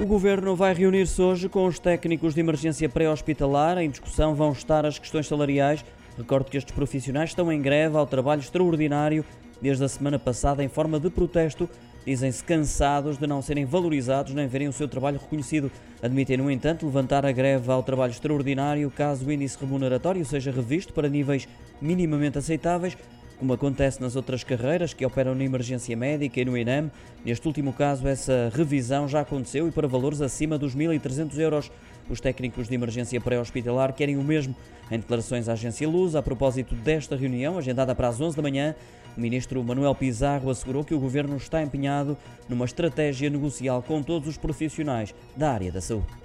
O Governo vai reunir-se hoje com os técnicos de emergência pré-hospitalar. Em discussão vão estar as questões salariais. Recordo que estes profissionais estão em greve ao trabalho extraordinário desde a semana passada em forma de protesto. Dizem-se cansados de não serem valorizados nem verem o seu trabalho reconhecido. Admitem, no entanto, levantar a greve ao trabalho extraordinário caso o índice remuneratório seja revisto para níveis minimamente aceitáveis como acontece nas outras carreiras que operam na emergência médica e no INAM. Neste último caso, essa revisão já aconteceu e para valores acima dos 1.300 euros. Os técnicos de emergência pré-hospitalar querem o mesmo. Em declarações à agência Luz, a propósito desta reunião, agendada para as 11 da manhã, o ministro Manuel Pizarro assegurou que o governo está empenhado numa estratégia negocial com todos os profissionais da área da saúde.